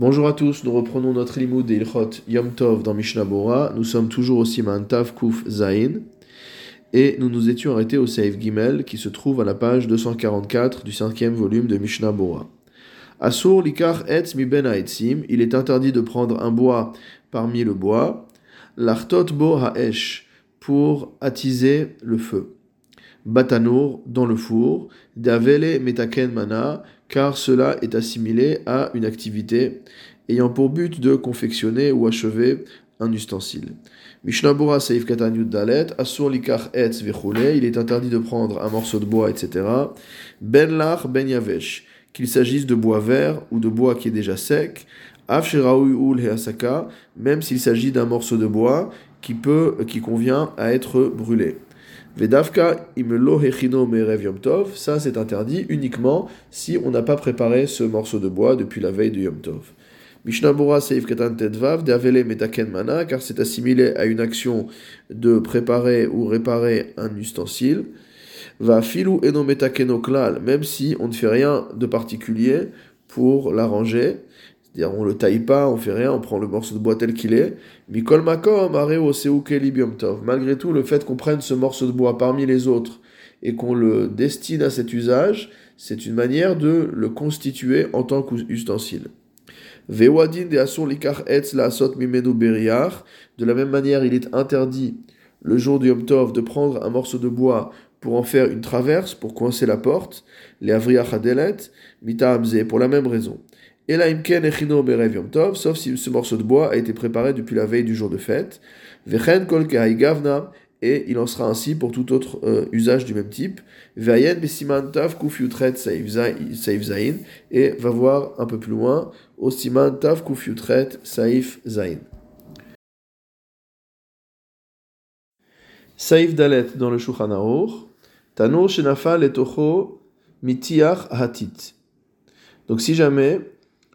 Bonjour à tous, nous reprenons notre limoud de Ilchot Yom Tov dans Mishnah Bora. Nous sommes toujours au Siman Tav Kuf Zain et nous nous étions arrêtés au Seif Gimel qui se trouve à la page 244 du cinquième volume de Mishnah Bora. Asur likar etz mi ben haetzim, il est interdit de prendre un bois parmi le bois, l'artot bo haesh, pour attiser le feu. Batanour, dans le four, davele metaken mana, car cela est assimilé à une activité ayant pour but de confectionner ou achever un ustensile. Mishnah Bora Seif Katan Dalet, Asur Likar Etz il est interdit de prendre un morceau de bois, etc. Ben Lach Ben Yavesh, qu'il s'agisse de bois vert ou de bois qui est déjà sec, Af Ul Heasaka, même s'il s'agit d'un morceau de bois qui peut, qui convient à être brûlé. Vedavka imelo hechino merev yom ça c'est interdit uniquement si on n'a pas préparé ce morceau de bois depuis la veille de yom tov. Mishnah Seif Ketan Tedvav, Davele Metaken Mana, car c'est assimilé à une action de préparer ou réparer un ustensile. Va filu eno metakeno klal, même si on ne fait rien de particulier pour l'arranger. On le taille pas, on fait rien, on prend le morceau de bois tel qu'il est. Mikol makom areo tov. Malgré tout, le fait qu'on prenne ce morceau de bois parmi les autres et qu'on le destine à cet usage, c'est une manière de le constituer en tant qu'ustensile. Vewadin de la. De la même manière, il est interdit le jour du Yom Tov de prendre un morceau de bois pour en faire une traverse, pour coincer la porte, les avriach adelet, mita pour la même raison. Et là, imken echino berev yom tov, sauf si ce morceau de bois a été préparé depuis la veille du jour de fête. Vechen kol gavna, et il en sera ainsi pour tout autre euh, usage du même type. Vayen besiman tav kuf yutret saif zain, et va voir un peu plus loin, au siman tav kuf yutret saif zain. Saif dalet dans le Shulchan Tano shenafal etocho mitiach hatit. Donc si jamais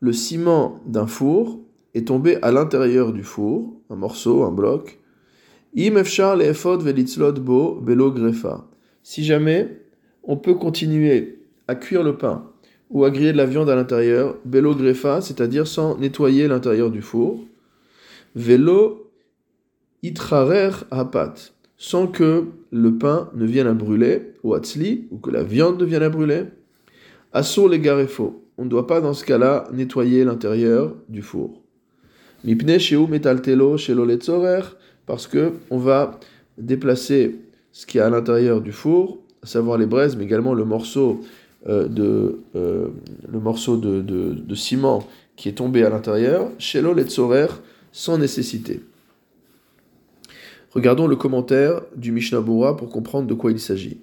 le ciment d'un four est tombé à l'intérieur du four, un morceau, un bloc. bo. Si jamais on peut continuer à cuire le pain ou à griller de la viande à l'intérieur, belo grefa, c'est-à-dire sans nettoyer l'intérieur du four, velo itrarer hapat, sans que le pain ne vienne à brûler, ou atzli, ou que la viande ne vienne à brûler, assur les on ne doit pas dans ce cas-là nettoyer l'intérieur du four. Parce que on va déplacer ce qui est à l'intérieur du four, à savoir les braises, mais également le morceau euh, de euh, le morceau de, ciment qui est tombé à l'intérieur, shelo letzorer, sans nécessité. Regardons le commentaire du Mishnah Bora pour comprendre de quoi il s'agit.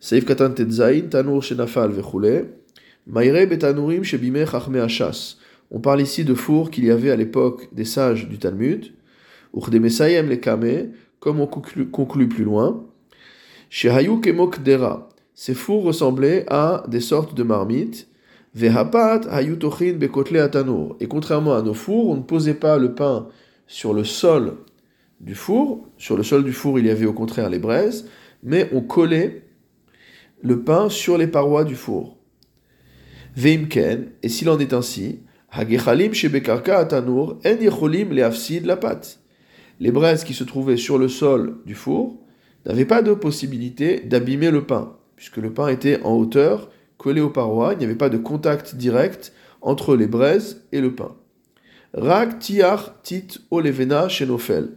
Seif katan tetzain, tanur shenafal vechule. On parle ici de fours qu'il y avait à l'époque des sages du Talmud, comme on conclut plus loin. Ces fours ressemblaient à des sortes de marmites. Et contrairement à nos fours, on ne posait pas le pain sur le sol du four. Sur le sol du four, il y avait au contraire les braises, mais on collait le pain sur les parois du four. Veimken, et s'il en est ainsi, Hagechalim shebekarka atanur en yecholim leafsid la pâte. Les braises qui se trouvaient sur le sol du four n'avaient pas de possibilité d'abîmer le pain, puisque le pain était en hauteur, collé aux parois, il n'y avait pas de contact direct entre les braises et le pain. Rak tiar tit olevena shenofel.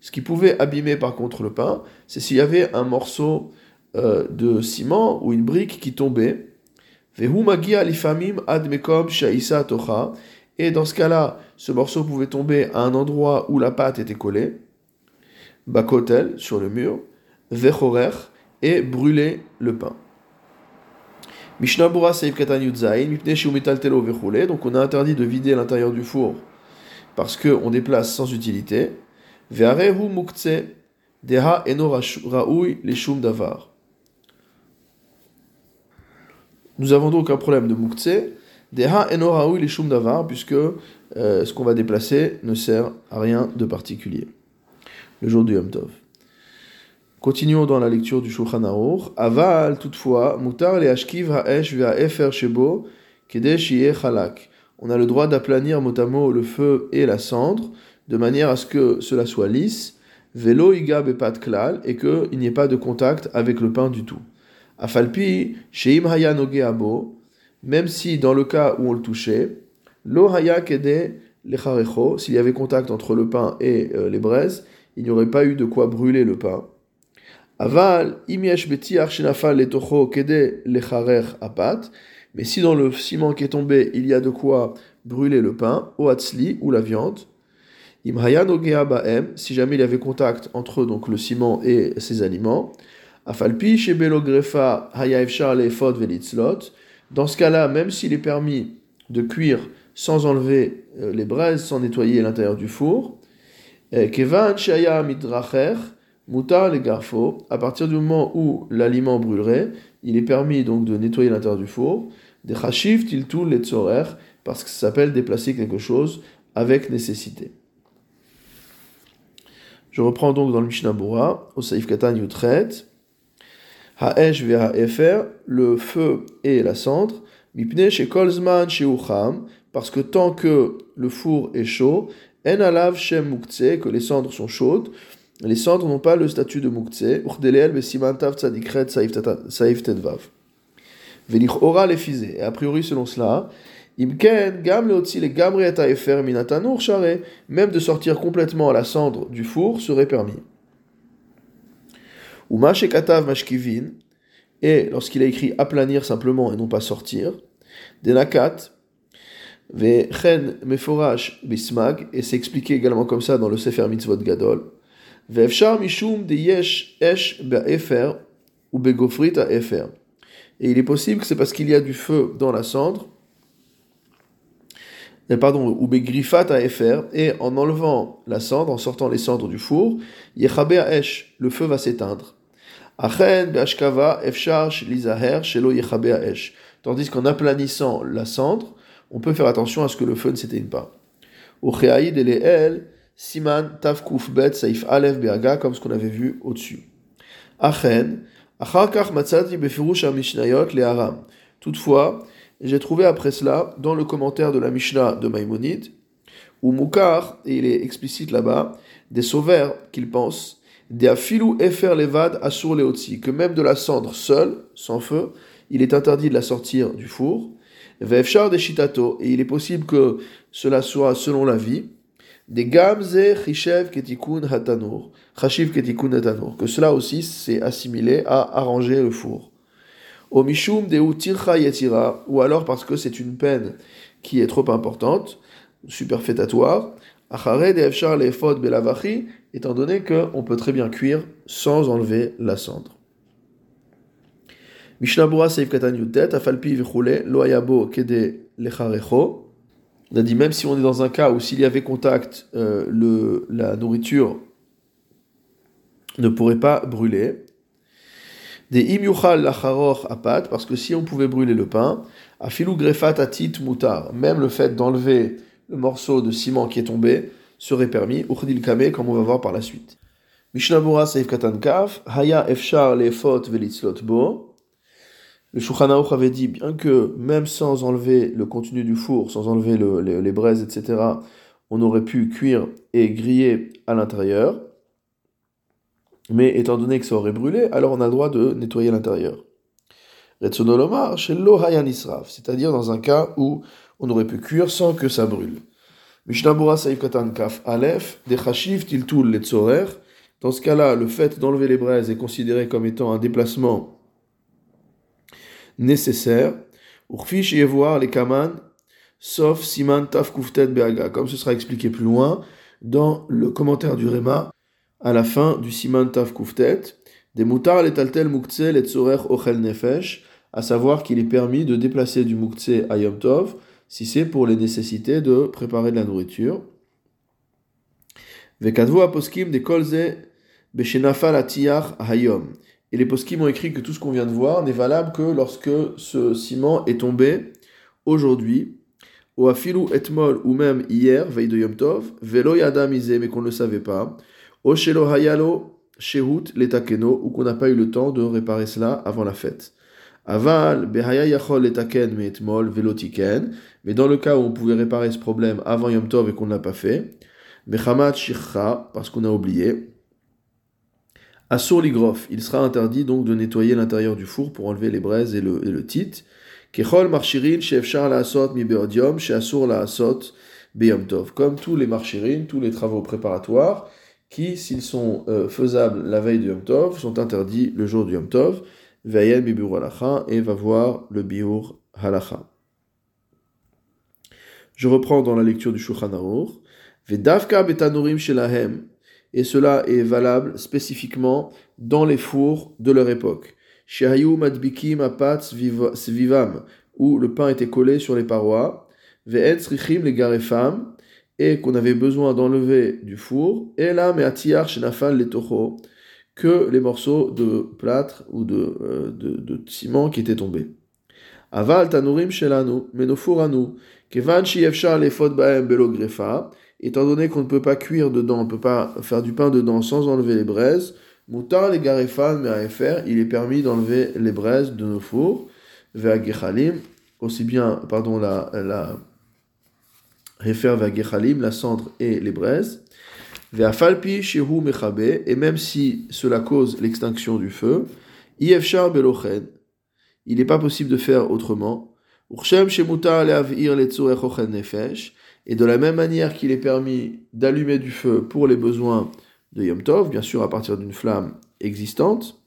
Ce qui pouvait abîmer par contre le pain, c'est s'il y avait un morceau euh, de ciment ou une brique qui tombait et dans ce cas-là, ce morceau pouvait tomber à un endroit où la pâte était collée, bakotel, sur le mur, vechorer, et brûler le pain. Donc on a interdit de vider l'intérieur du four parce qu'on déplace sans utilité. Ve'arehu deha eno raoui davar. Nous avons donc un problème de enoraoui les shum davar, puisque euh, ce qu'on va déplacer ne sert à rien de particulier. Le jour du Yom Tov. Continuons dans la lecture du Shulchan Aruch. Aval, toutefois, mutar le ashkiv ha'esh efer shebo kedesh chalak. on a le droit d'aplanir mot à mot le feu et la cendre, de manière à ce que cela soit lisse, vélo igab et pas klal, et qu'il n'y ait pas de contact avec le pain du tout. Afalpi, sheim haya abo, même si dans le cas où on le touchait, lo haya kede s'il y avait contact entre le pain et euh, les braises, il n'y aurait pas eu de quoi brûler le pain. Aval, imiesh betiach shenafal letocho kede lecharer apat, mais si dans le ciment qui est tombé, il y a de quoi brûler le pain, ou atzli, ou la viande, imhaya baem, si jamais il y avait contact entre donc le ciment et ses aliments, afalpi lefot velitzlot, dans ce cas-là, même s'il est permis de cuire sans enlever euh, les braises, sans nettoyer l'intérieur du four, euh, kevan shaya midracher, mutar les garfo, à partir du moment où l'aliment brûlerait, il est permis donc de nettoyer l'intérieur du four, des chashiv tiltul les tzorer, parce que ça s'appelle déplacer quelque chose avec nécessité. Je reprends donc dans le Mishnah Bura, au Saif Katan Yutret, Ha'esh efer, le feu et la cendre, mipne chez kolzman chez parce que tant que le four est chaud, en alav shem que les cendres sont chaudes, les cendres n'ont pas le statut de mukhtse, uchdeleel besimantav tzadikret saif tedvav. Velich ora les Et a priori, selon cela, imken gam leotzi le gamri et efer minatanur share, même de sortir complètement la cendre du four serait permis. Ou katav mashkivin, et lorsqu'il a écrit aplanir simplement et non pas sortir, denakat, vechen meforash bismag, et c'est expliqué également comme ça dans le Sefer Mitzvot Gadol, ve'efshar mishum de yesh esh be'efer ou begofrit a efer. Et il est possible que c'est parce qu'il y a du feu dans la cendre, pardon, ou begrifat à efer, et en enlevant la cendre, en sortant les cendres du four, yechabe a esh, le feu va s'éteindre. Tandis qu'en aplanissant la cendre, on peut faire attention à ce que le feu ne s'éteigne pas. Siman Tavkuf Bet Saif Alef Beaga, comme ce qu'on avait vu au-dessus. Achen, Acharkach Matzati Befirush Mishnayot Le Aram. Toutefois, j'ai trouvé après cela, dans le commentaire de la Mishnah de Maïmonide, où Moukar, et il est explicite là-bas, des sauveurs qu'il pense, des afilou efer levad asur leotzi, que même de la cendre seule, sans feu, il est interdit de la sortir du four. Vefchar de shitato, et il est possible que cela soit selon la vie. Des gamze chishev ketikun hatanur, chashiv ketikun hatanur, que cela aussi c'est assimilé à arranger le four. O mishum de utircha yetira, ou alors parce que c'est une peine qui est trop importante, superfétatoire. Achare de efchar lefod belavachi, étant donné qu'on peut très bien cuire sans enlever la cendre. On a dit même si on est dans un cas où s'il y avait contact, euh, le, la nourriture ne pourrait pas brûler. Des imyuchal lacharor apat, parce que si on pouvait brûler le pain, afilu grefat atit mutar, même le fait d'enlever le morceau de ciment qui est tombé, serait permis, Ukhdil Kame, comme on va voir par la suite. Mishnabura Seif Katan Kaf, Haya Efshar Lefot Velitzlot Bo. Le Shulchan avait dit, bien que même sans enlever le contenu du four, sans enlever le, les, braises, etc., on aurait pu cuire et griller à l'intérieur. Mais étant donné que ça aurait brûlé, alors on a le droit de nettoyer l'intérieur. Retsonolomar, chez Hayan Israf, c'est-à-dire dans un cas où on aurait pu cuire sans que ça brûle. Mishnabura Saïf Katan Kaf Aleph, des Chashiv Tiltul Letzorer. Dans ce cas-là, le fait d'enlever les braises est considéré comme étant un déplacement nécessaire. Urfish voir les Kaman, sauf Siman Taf Kuftet Beaga, comme ce sera expliqué plus loin dans le commentaire du Réma à la fin du Siman Taf Kuftet. Des moutards les taltel mukhtse letzorer ochel nefesh, à savoir qu'il est permis de déplacer du mukhtse à Yom si c'est pour les nécessités de préparer de la nourriture. Et les poskim ont écrit que tout ce qu'on vient de voir n'est valable que lorsque ce ciment est tombé aujourd'hui, ou afilu etmol, ou même hier, veille de Yom Tov, velo mais qu'on ne le savait pas, hayalo shehut letakeno, ou qu'on n'a pas eu le temps de réparer cela avant la fête. Aval, behaya yachol etaken me'etmol velotiken. Mais dans le cas où on pouvait réparer ce problème avant Yom Tov et qu'on ne l'a pas fait, mechamat shircha, parce qu'on a oublié. Assur ligrof, il sera interdit donc de nettoyer l'intérieur du four pour enlever les braises et le, et le tit. Kechol marchirin sheefshar la asot mi beodium, sheasur la asot beyom tov. Comme tous les marchirin, tous les travaux préparatoires, qui, s'ils sont euh, faisables la veille du Yom Tov, sont interdits le jour du Yom Tov. Vayen bibur halacha, et va voir le biur halacha. Je reprends dans la lecture du Shulchan Aruch. Vedavka betanurim shelahem, et cela est valable spécifiquement dans les fours de leur époque. Shehayu madbikim apatz vivam, où le pain était collé sur les parois. Ve'etz richim les garefam, et qu'on avait besoin d'enlever du four. Et là, mais atiar shenafal les toho, que les morceaux de plâtre ou de, euh, de, de ciment qui étaient tombés. Aval tanurim shelanu, nous, kevan shiefshar les fod baem belo grefa, étant donné qu'on ne peut pas cuire dedans, on ne peut pas faire du pain dedans sans enlever les braises, moutar les garefan faire, il est permis d'enlever les braises de nos fours, ve'agechalim, aussi bien, pardon, la, la refer ve'agechalim, la cendre et les braises, ve'afalpi et même si cela cause l'extinction du feu, ifshar belochen, il n'est pas possible de faire autrement, urchem shemutar le'avir le'tzorech ochen nefesh, et de la même manière qu'il est permis d'allumer du feu pour les besoins de Yom Tov, bien sûr à partir d'une flamme existante,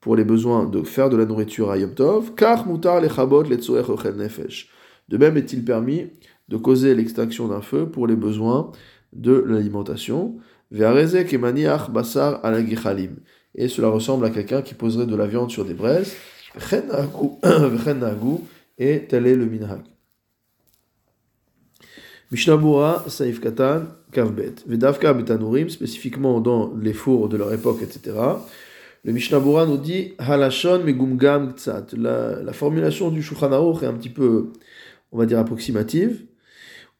pour les besoins de faire de la nourriture à Yom Tov, car mutar lechabot nefesh. De même est-il permis de causer l'extinction d'un feu pour les besoins de l'alimentation. basar Et cela ressemble à quelqu'un qui poserait de la viande sur des braises. Et tel est le minhag. Mishnabura, Saif Katan, Kavbet. Vedavka Betanurim, spécifiquement dans les fours de leur époque, etc. Le Mishnabura nous dit Halashon Megumgam Tzat. La, la formulation du Shulchan est un petit peu, on va dire, approximative.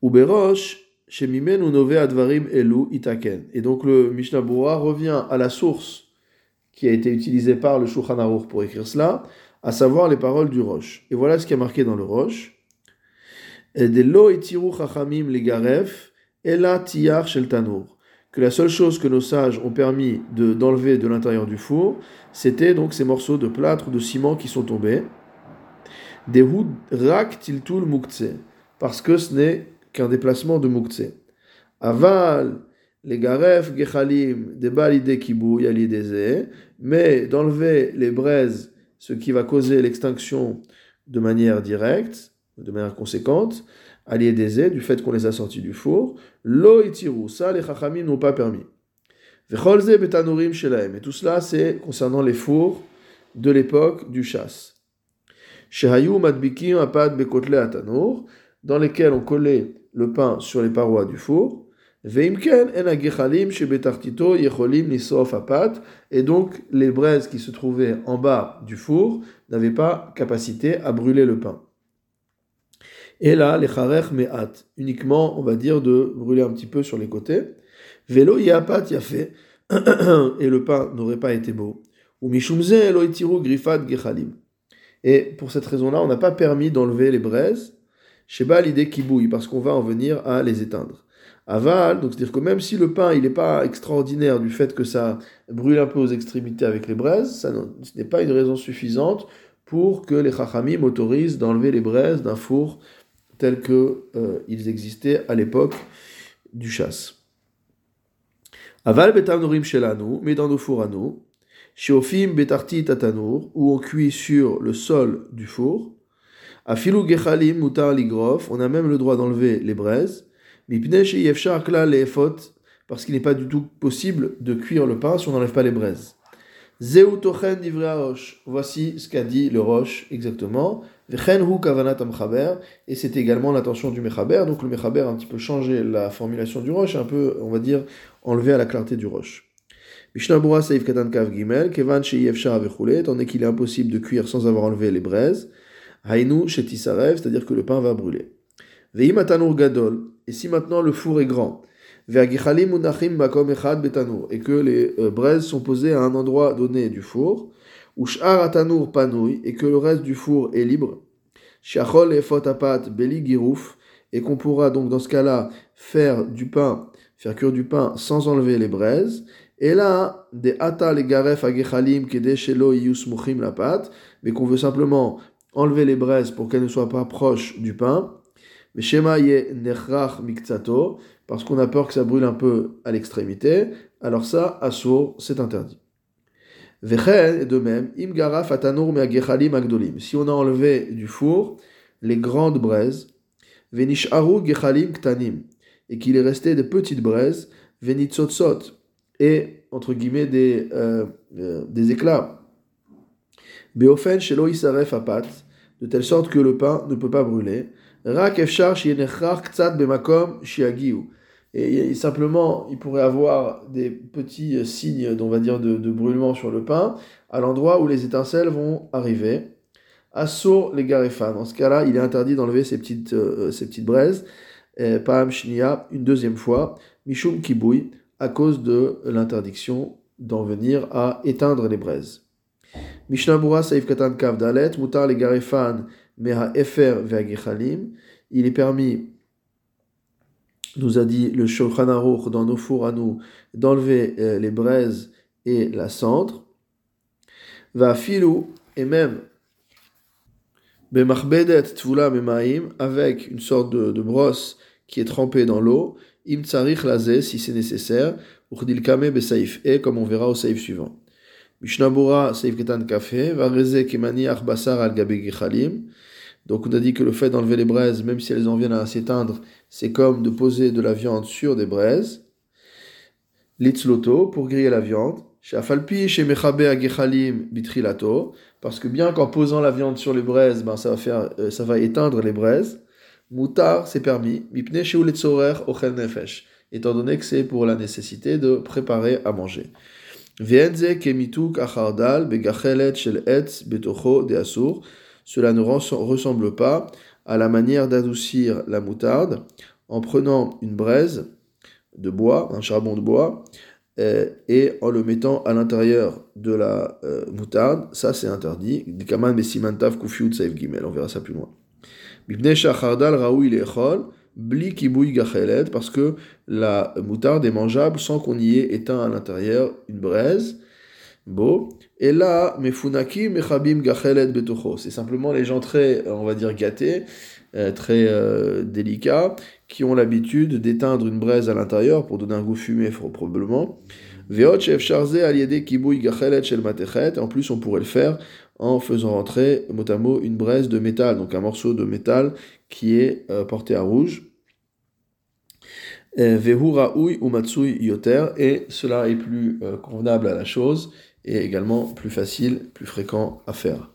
Uberosh, Shemimen Nove Advarim Elu Itaken. Et donc le Mishnabura revient à la source qui a été utilisée par le Shulchan pour écrire cela, à savoir les paroles du Roche. Et voilà ce qui est marqué dans le Roche que la seule chose que nos sages ont permis d'enlever de, l'intérieur du four, c'était donc ces morceaux de plâtre ou de ciment qui sont tombés. Parce que ce n'est qu'un déplacement de mukhtse. Aval, les garef, gechalim, des balide kibou, yalideze, mais d'enlever les braises, ce qui va causer l'extinction de manière directe, de manière conséquente, des du fait qu'on les a sortis du four, lo itiru, ça les chachamim n'ont pas permis. Vecholze betanurim shelaim, et tout cela c'est concernant les fours de l'époque du chasse. Shehayu madbikim apad bekotle atanur, dans lesquels on collait le pain sur les parois du four. Et donc les braises qui se trouvaient en bas du four n'avaient pas capacité à brûler le pain. Et là, les charech me'at, uniquement, on va dire, de brûler un petit peu sur les côtés. Velo yapat et le pain n'aurait pas été beau. Ou mishumze gechalim. Et pour cette raison-là, on n'a pas permis d'enlever les braises. Sheba l'idée qui bouille, parce qu'on va en venir à les éteindre. Aval, donc c'est-à-dire que même si le pain il n'est pas extraordinaire du fait que ça brûle un peu aux extrémités avec les braises, ce n'est pas une raison suffisante pour que les chachamim autorisent d'enlever les braises d'un four tels qu'ils euh, existaient à l'époque du chasse. Aval betanurim shelanu, mais dans nos fours à nous, shiofim betarti tatanour, où on cuit sur le sol du four, afilu gechalim mutar ligrof, on a même le droit d'enlever les braises, mipne sheyefshar kla leefot, parce qu'il n'est pas du tout possible de cuire le pain si on n'enlève pas les braises. Zeutochen divrei roche. Voici ce qu'a dit le roche exactement. Et c'est également l'intention du Mechaber. Donc le Mechaber a un petit peu changé la formulation du roche, un peu, on va dire, enlevé à la clarté du roche. Mishnabura Saif Katan Kav Gimel, Kevan Sheyefshar Avechule, étant donné qu'il est impossible de cuire sans avoir enlevé les braises. Hainu Shetisarev, c'est-à-dire que le pain va brûler. Veimatanur Gadol, et si maintenant le four est grand, et que les euh, braises sont posées à un endroit donné du four, ou sh'ar atanour panouille, et que le reste du four est libre, shiachol et fotapat beli girouf, et qu'on pourra donc dans ce cas-là faire du pain, faire cuire du pain sans enlever les braises, et là, des ata les garef agechalim kede shelo muchim la pâte, mais qu'on veut simplement enlever les braises pour qu'elles ne soient pas proches du pain. Mais shema ye nechrach miktsato, parce qu'on a peur que ça brûle un peu à l'extrémité. Alors ça, assour, c'est interdit. Vechen, de même, im garaf atanour me'agechalim agdolim. Si on a enlevé du four les grandes braises, venish aru gechalim ktanim, et qu'il est resté des petites braises, venitzotzot, et, entre guillemets, des, euh, euh, des éclats. Beofen shelo isaref apat, de telle sorte que le pain ne peut pas brûler. Rak efshar ktsat bemakom shiagiu. Et simplement, il pourrait avoir des petits signes, on va dire, de, brûlement sur le pain, à l'endroit où les étincelles vont arriver. Assour les garefan. Dans ce cas-là, il est interdit d'enlever ces petites, euh, ces petites braises. Pam shnia, une deuxième fois. Mishum kibouy, à cause de l'interdiction d'en venir à éteindre les braises. Mishnah Katan Kav Mutar Garefan, Meha Efer. Il est permis, nous a dit le Shulchan dans nos fours à nous, d'enlever euh, les braises et la cendre. Va filou, et même Bemachbedet Tvula avec une sorte de, brosse qui est trempée dans l'eau im tsarich lazé, si c'est nécessaire, uchdil kame besaif e, comme on verra au saif suivant. Mishnabura saif ketan al. Donc on a dit que le fait d'enlever les braises, même si elles en viennent à s'éteindre, c'est comme de poser de la viande sur des braises. Litzloto, pour griller la viande. Shafalpi chez Mechabe Agechalim bitrilato, parce que bien qu'en posant la viande sur les braises, ben ça va faire, euh, ça va éteindre les braises. Moutar, c'est permis. Mipne ochel nefesh. Étant donné que c'est pour la nécessité de préparer à manger. Cela ne ressemble pas à la manière d'adoucir la moutarde en prenant une braise de bois, un charbon de bois, euh, et en le mettant à l'intérieur de la euh, moutarde. Ça, c'est interdit. On verra ça plus loin parce que la moutarde est mangeable sans qu'on y ait éteint à l'intérieur une braise. Beau. Et là, mefunaki mechabim gachelet betocho. C'est simplement les gens très, on va dire, gâtés, euh, très euh, délicats, qui ont l'habitude d'éteindre une braise à l'intérieur pour donner un goût fumé, probablement. En plus, on pourrait le faire en faisant rentrer mot à mot une braise de métal, donc un morceau de métal qui est euh, porté à rouge. ou yoter, et cela est plus euh, convenable à la chose et également plus facile, plus fréquent à faire.